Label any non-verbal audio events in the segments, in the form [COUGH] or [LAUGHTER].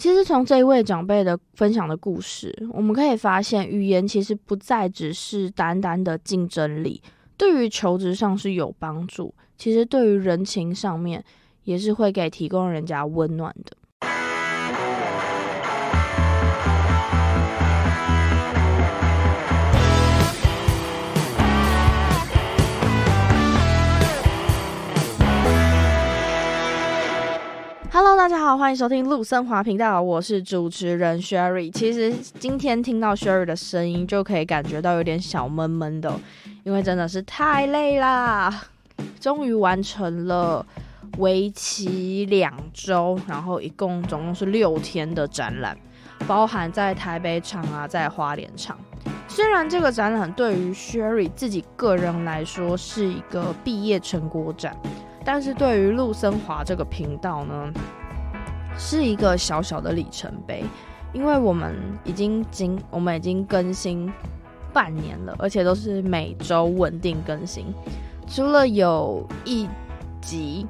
其实从这一位长辈的分享的故事，我们可以发现，语言其实不再只是单单的竞争力，对于求职上是有帮助，其实对于人情上面也是会给提供人家温暖的。好，欢迎收听陆森华频道，我是主持人 Sherry。其实今天听到 Sherry 的声音，就可以感觉到有点小闷闷的，因为真的是太累啦。终于完成了为期两周，然后一共总共是六天的展览，包含在台北场啊，在花莲场。虽然这个展览对于 Sherry 自己个人来说是一个毕业成果展。但是对于陆森华这个频道呢，是一个小小的里程碑，因为我们已经经我们已经更新半年了，而且都是每周稳定更新，除了有一集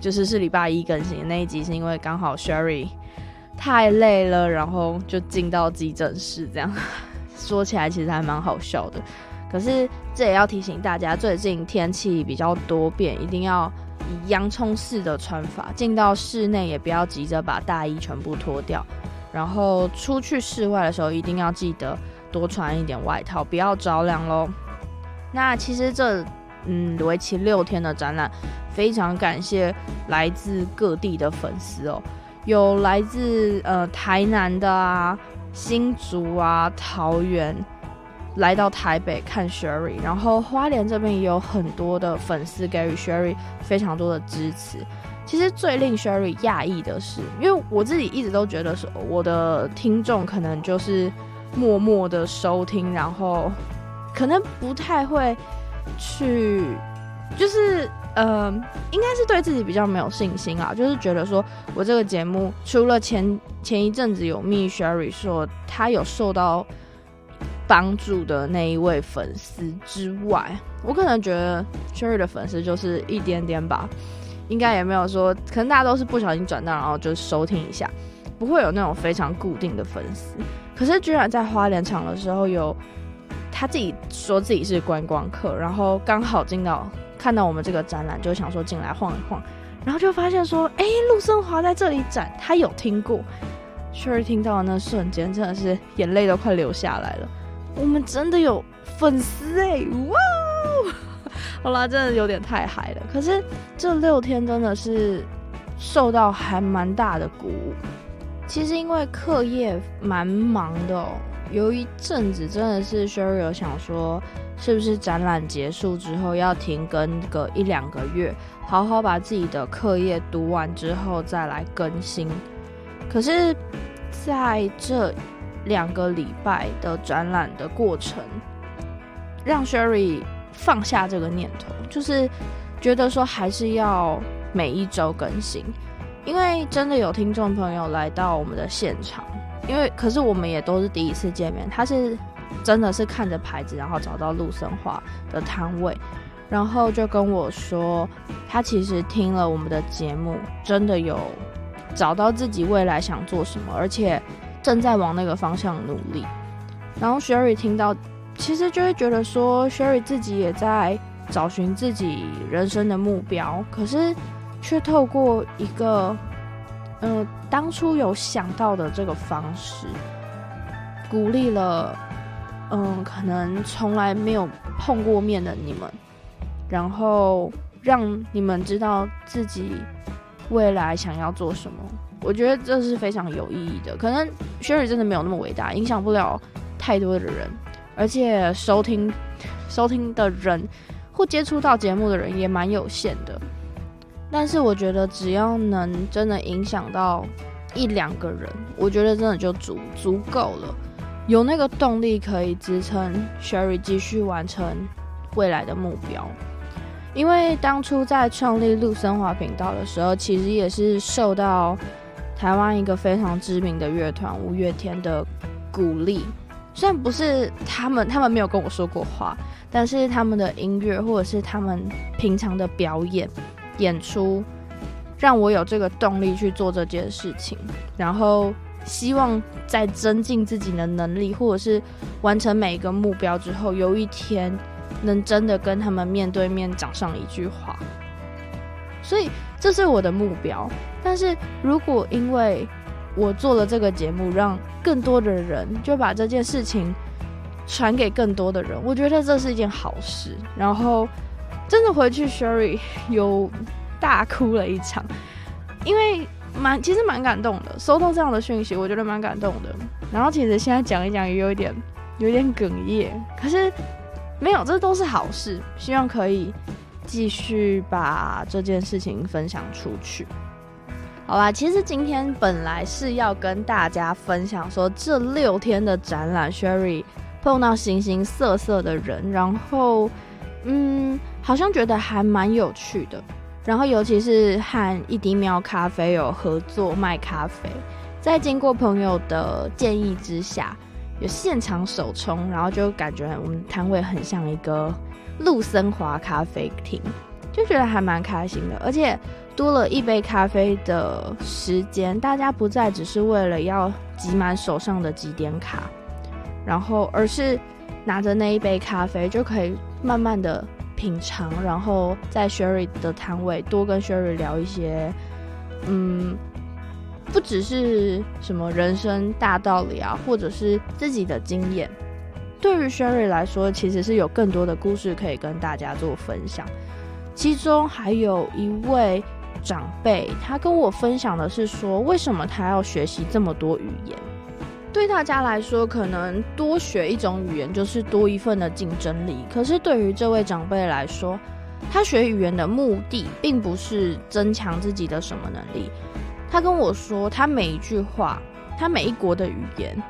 就是是礼拜一更新的那一集，是因为刚好 Sherry 太累了，然后就进到急诊室，这样 [LAUGHS] 说起来其实还蛮好笑的。可是这也要提醒大家，最近天气比较多变，一定要。以洋葱式的穿法，进到室内也不要急着把大衣全部脱掉，然后出去室外的时候一定要记得多穿一点外套，不要着凉喽。那其实这嗯为期六天的展览，非常感谢来自各地的粉丝哦，有来自呃台南的啊、新竹啊、桃园。来到台北看 Sherry，然后花莲这边也有很多的粉丝给予 Sherry 非常多的支持。其实最令 Sherry 讶异的是，因为我自己一直都觉得说，我的听众可能就是默默的收听，然后可能不太会去，就是呃，应该是对自己比较没有信心啊，就是觉得说我这个节目除了前前一阵子有密 Sherry 说他有受到。帮助的那一位粉丝之外，我可能觉得 Sherry 的粉丝就是一点点吧，应该也没有说，可能大家都是不小心转到，然后就收听一下，不会有那种非常固定的粉丝。可是居然在花莲场的时候有他自己说自己是观光客，然后刚好进到看到我们这个展览，就想说进来晃一晃，然后就发现说，哎，陆森华在这里展，他有听过。Sherry 听到的那瞬间，真的是眼泪都快流下来了。我们真的有粉丝哎、哇！[LAUGHS] 好啦，真的有点太嗨了。可是这六天真的是受到还蛮大的鼓舞。其实因为课业蛮忙的哦，有一阵子真的是 Sherry 有想说，是不是展览结束之后要停更个一两个月，好好把自己的课业读完之后再来更新。可是在这。两个礼拜的展览的过程，让 Sherry 放下这个念头，就是觉得说还是要每一周更新，因为真的有听众朋友来到我们的现场，因为可是我们也都是第一次见面，他是真的是看着牌子，然后找到陆生华的摊位，然后就跟我说，他其实听了我们的节目，真的有找到自己未来想做什么，而且。正在往那个方向努力，然后 Sherry 听到，其实就会觉得说，Sherry 自己也在找寻自己人生的目标，可是却透过一个，呃，当初有想到的这个方式，鼓励了，嗯、可能从来没有碰过面的你们，然后让你们知道自己未来想要做什么。我觉得这是非常有意义的。可能 Sherry 真的没有那么伟大，影响不了太多的人，而且收听收听的人或接触到节目的人也蛮有限的。但是我觉得只要能真的影响到一两个人，我觉得真的就足足够了，有那个动力可以支撑 Sherry 继续完成未来的目标。因为当初在创立陆森华频道的时候，其实也是受到。台湾一个非常知名的乐团五月天的鼓励，虽然不是他们，他们没有跟我说过话，但是他们的音乐或者是他们平常的表演演出，让我有这个动力去做这件事情。然后希望在增进自己的能力，或者是完成每一个目标之后，有一天能真的跟他们面对面讲上一句话。所以这是我的目标。但是如果因为我做了这个节目，让更多的人就把这件事情传给更多的人，我觉得这是一件好事。然后真的回去，Sherry 有大哭了一场，因为。蛮其实蛮感动的，收到这样的讯息，我觉得蛮感动的。然后其实现在讲一讲也有一点有一点哽咽，可是没有，这都是好事。希望可以继续把这件事情分享出去。好啦，其实今天本来是要跟大家分享说这六天的展览，Sherry 碰到形形色色的人，然后嗯，好像觉得还蛮有趣的。然后，尤其是和一滴喵咖啡有合作卖咖啡，在经过朋友的建议之下，有现场手冲，然后就感觉我们摊位很像一个陆森华咖啡厅，就觉得还蛮开心的。而且多了一杯咖啡的时间，大家不再只是为了要集满手上的集点卡，然后而是拿着那一杯咖啡就可以慢慢的。品尝，然后在 Sherry 的摊位多跟 Sherry 聊一些，嗯，不只是什么人生大道理啊，或者是自己的经验。对于 Sherry 来说，其实是有更多的故事可以跟大家做分享。其中还有一位长辈，他跟我分享的是说，为什么他要学习这么多语言？对大家来说，可能多学一种语言就是多一份的竞争力。可是对于这位长辈来说，他学语言的目的并不是增强自己的什么能力。他跟我说，他每一句话，他每一国的语言，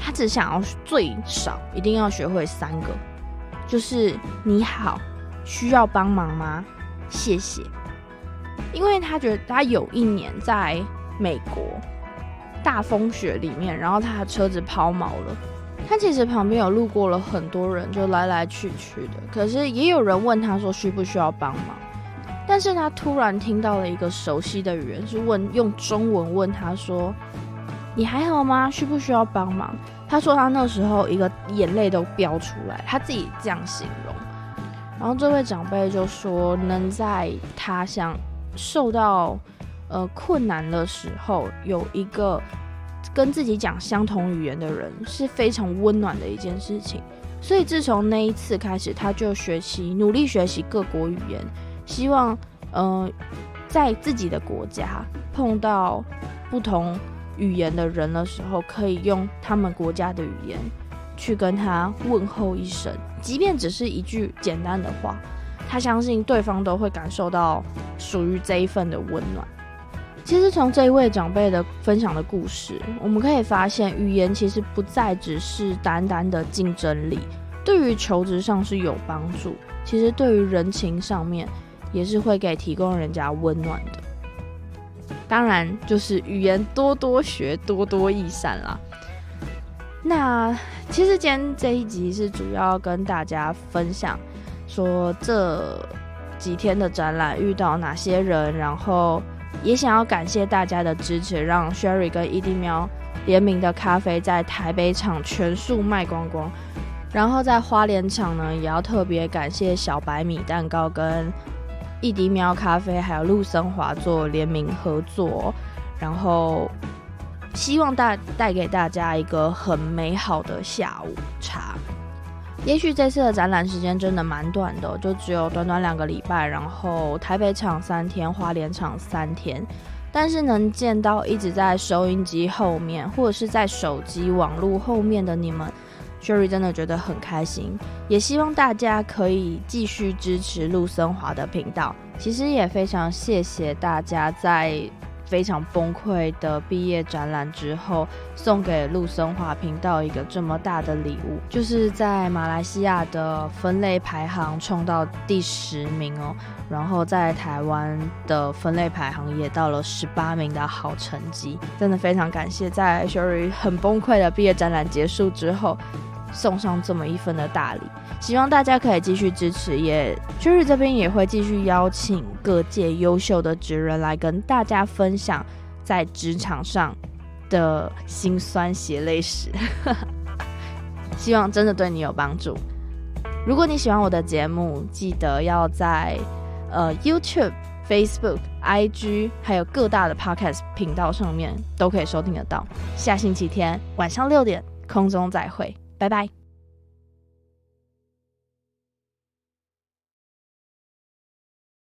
他只想要最少一定要学会三个，就是你好，需要帮忙吗？谢谢。因为他觉得他有一年在美国。大风雪里面，然后他的车子抛锚了。他其实旁边有路过了很多人，就来来去去的。可是也有人问他说需不需要帮忙，但是他突然听到了一个熟悉的语言，是问用中文问他说：“你还好吗？需不需要帮忙？”他说他那时候一个眼泪都飙出来，他自己这样形容。然后这位长辈就说：“能在他乡受到。”呃，困难的时候有一个跟自己讲相同语言的人是非常温暖的一件事情。所以自从那一次开始，他就学习努力学习各国语言，希望呃在自己的国家碰到不同语言的人的时候，可以用他们国家的语言去跟他问候一声，即便只是一句简单的话，他相信对方都会感受到属于这一份的温暖。其实从这一位长辈的分享的故事，我们可以发现，语言其实不再只是单单的竞争力，对于求职上是有帮助。其实对于人情上面，也是会给提供人家温暖的。当然，就是语言多多学，多多益善啦。那其实今天这一集是主要跟大家分享，说这几天的展览遇到哪些人，然后。也想要感谢大家的支持，让 Sherry 跟 ED 喵联名的咖啡在台北场全数卖光光。然后在花莲场呢，也要特别感谢小白米蛋糕跟一滴喵咖啡还有陆森华做联名合作。然后希望带带给大家一个很美好的下午茶。也许这次的展览时间真的蛮短的，就只有短短两个礼拜，然后台北场三天，花莲场三天，但是能见到一直在收音机后面或者是在手机网络后面的你们，Sherry 真的觉得很开心，也希望大家可以继续支持陆森华的频道。其实也非常谢谢大家在。非常崩溃的毕业展览之后，送给陆森华频道一个这么大的礼物，就是在马来西亚的分类排行冲到第十名哦，然后在台湾的分类排行也到了十八名的好成绩，真的非常感谢，在 Sherry 很崩溃的毕业展览结束之后，送上这么一份的大礼。希望大家可以继续支持，也 Sherry 这边也会继续邀请各界优秀的职人来跟大家分享在职场上的辛酸血泪史，[LAUGHS] 希望真的对你有帮助。如果你喜欢我的节目，记得要在呃 YouTube、Facebook、IG 还有各大的 Podcast 频道上面都可以收听得到。下星期天晚上六点空中再会，拜拜。